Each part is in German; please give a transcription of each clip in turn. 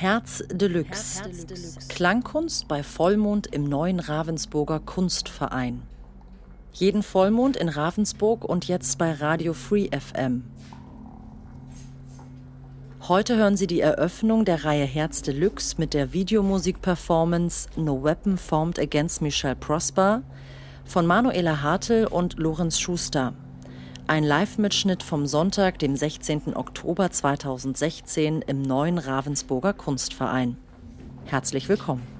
Herz Deluxe. Herz Deluxe. Klangkunst bei Vollmond im neuen Ravensburger Kunstverein. Jeden Vollmond in Ravensburg und jetzt bei Radio Free FM. Heute hören Sie die Eröffnung der Reihe Herz Deluxe mit der Videomusik-Performance No Weapon Formed Against Michelle Prosper von Manuela Hartl und Lorenz Schuster. Ein Live-Mitschnitt vom Sonntag, dem 16. Oktober 2016 im neuen Ravensburger Kunstverein. Herzlich willkommen.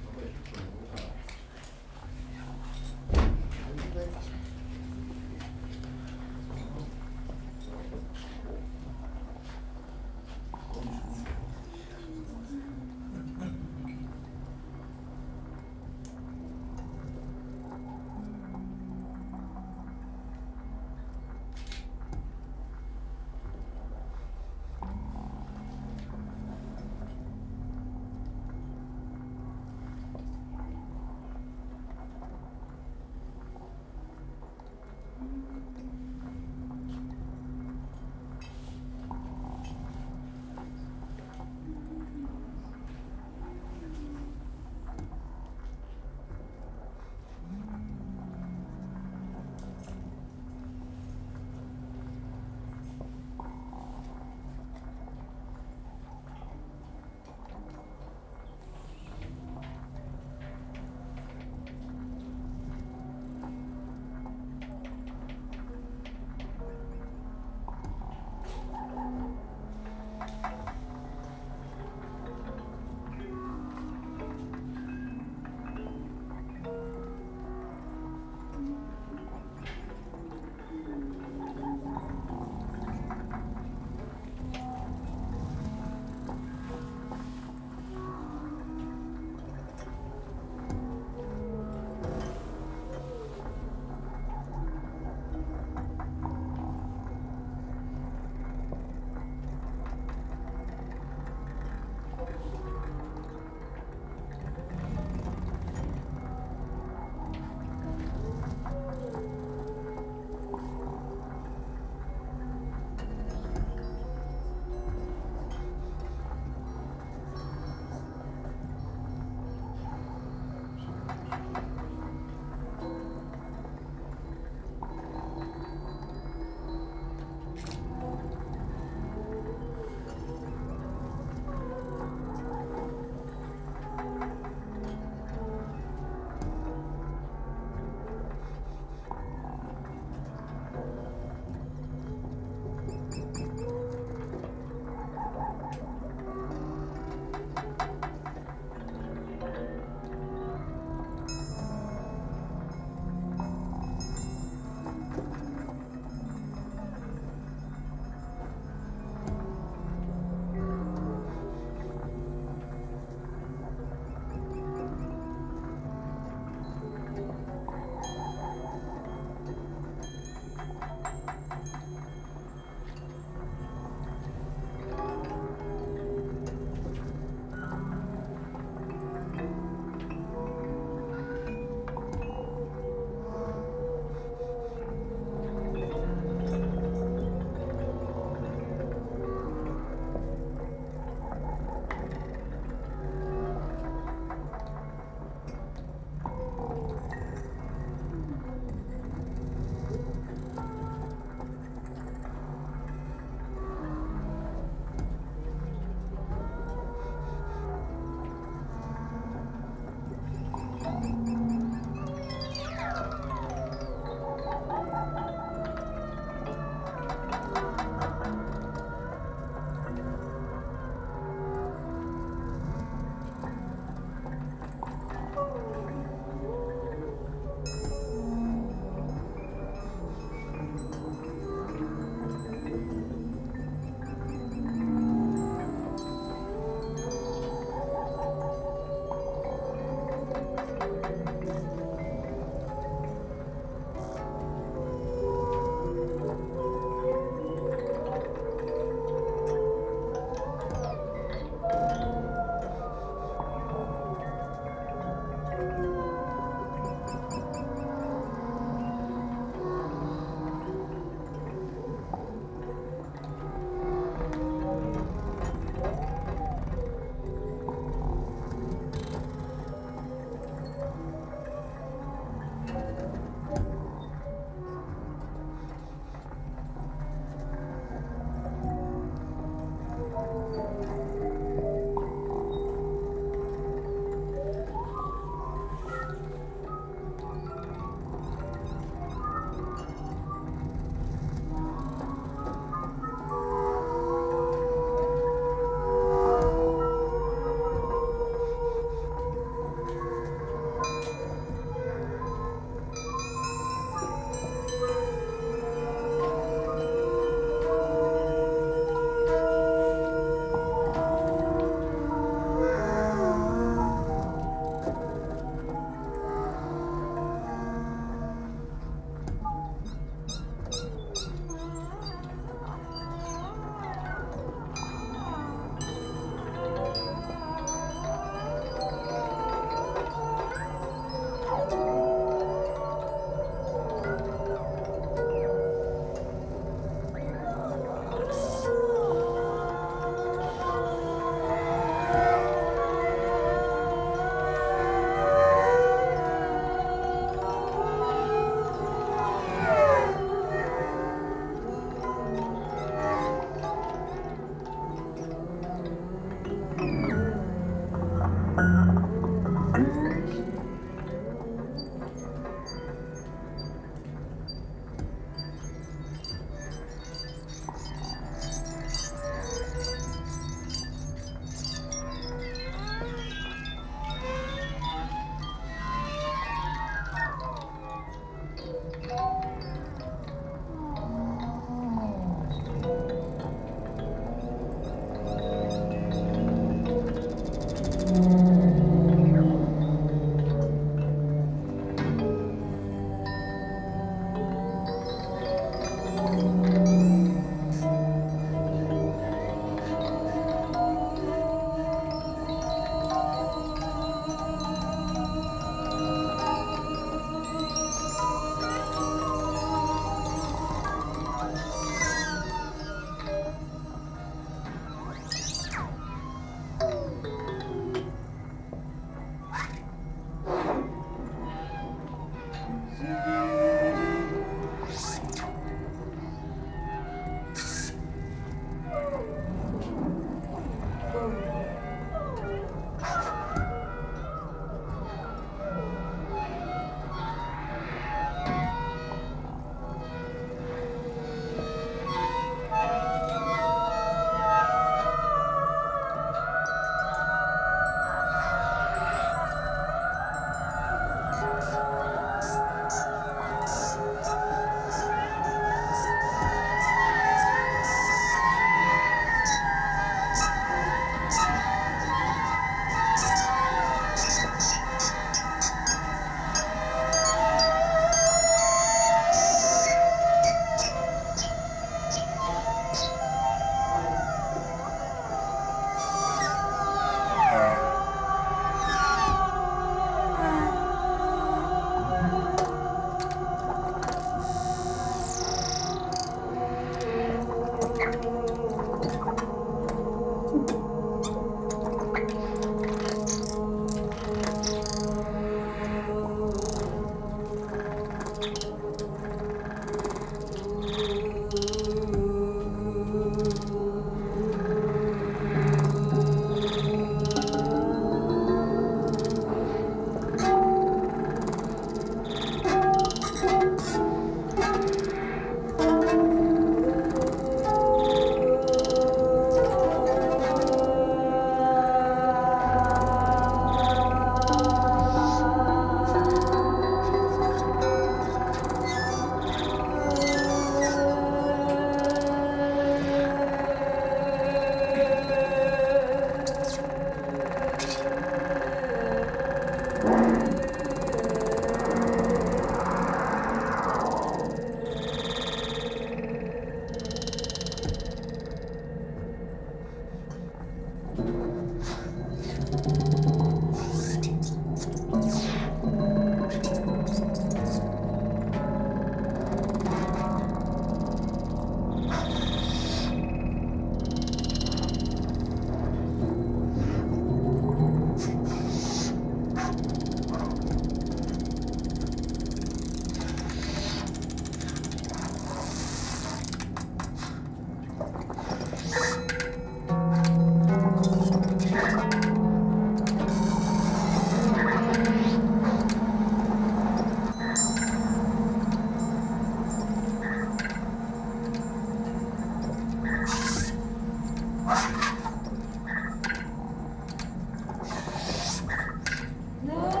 네.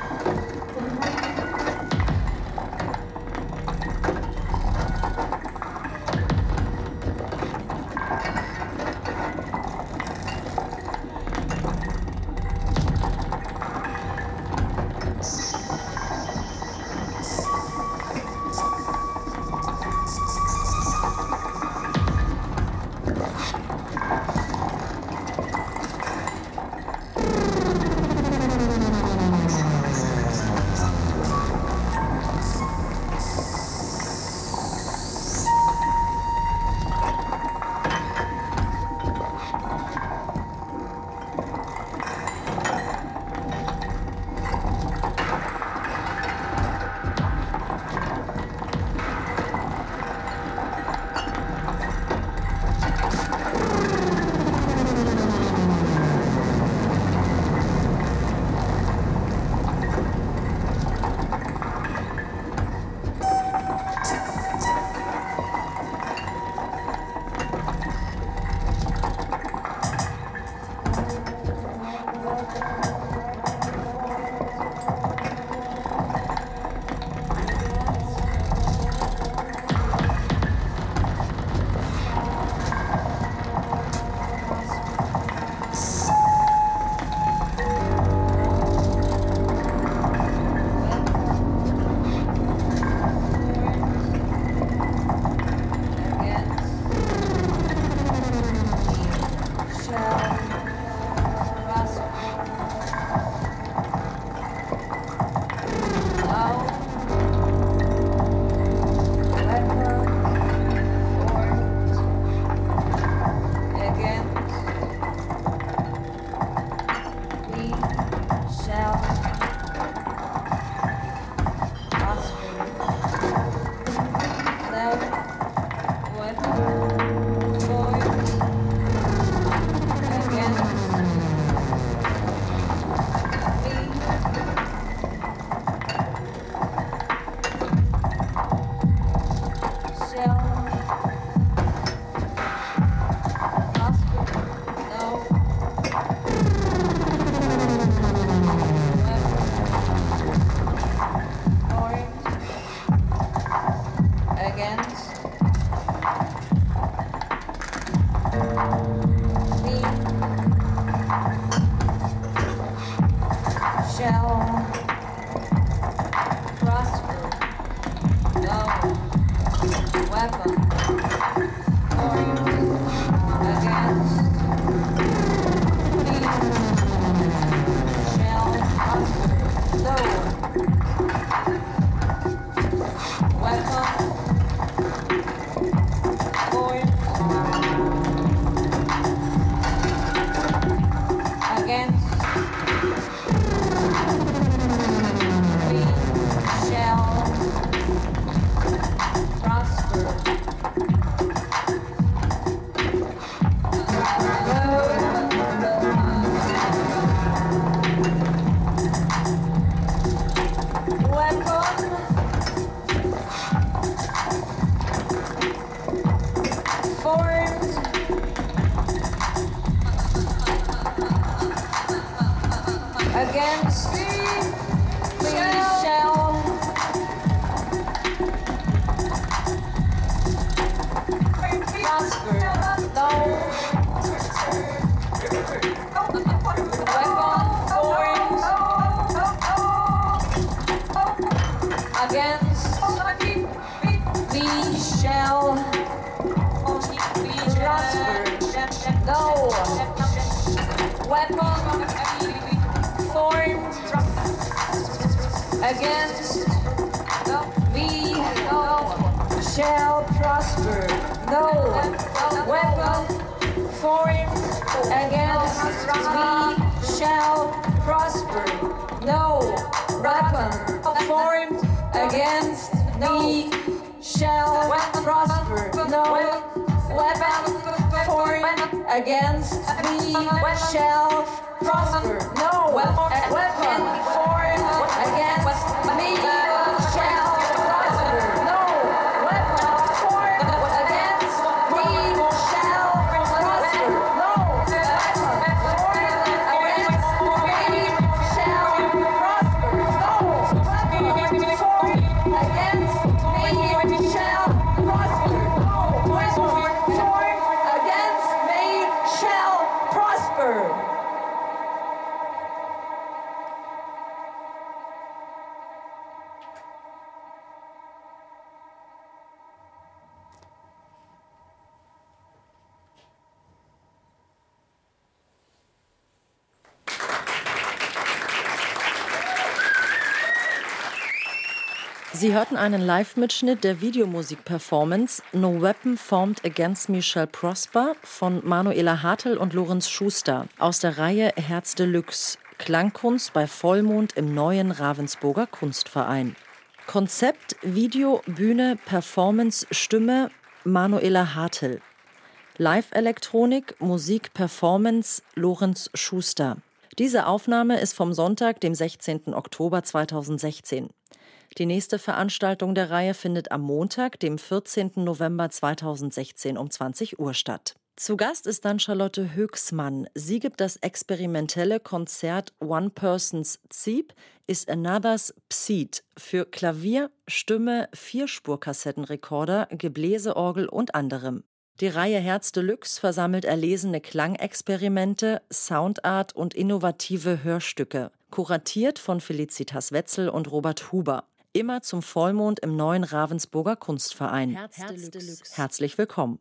against we shall prosper. No weapon formed against we shall prosper. No weapon formed against me shall prosper. No weapon formed against me shall prosper. No. Weapon formed against Sie hörten einen Live-Mitschnitt der Videomusik-Performance No Weapon Formed Against Michelle Prosper von Manuela Hartl und Lorenz Schuster aus der Reihe Herz Deluxe Klangkunst bei Vollmond im neuen Ravensburger Kunstverein. Konzept, Video, Bühne, Performance, Stimme Manuela Hartl. Live-Elektronik, Musik, Performance Lorenz Schuster. Diese Aufnahme ist vom Sonntag, dem 16. Oktober 2016. Die nächste Veranstaltung der Reihe findet am Montag, dem 14. November 2016 um 20 Uhr statt. Zu Gast ist dann Charlotte Höchsmann. Sie gibt das experimentelle Konzert One Person's Zeep is Another's Pseed für Klavier, Stimme, Vierspurkassettenrekorder, Gebläseorgel und anderem. Die Reihe Herz Deluxe versammelt erlesene Klangexperimente, Soundart und innovative Hörstücke, kuratiert von Felicitas Wetzel und Robert Huber. Immer zum Vollmond im neuen Ravensburger Kunstverein. Herz Herzlich willkommen.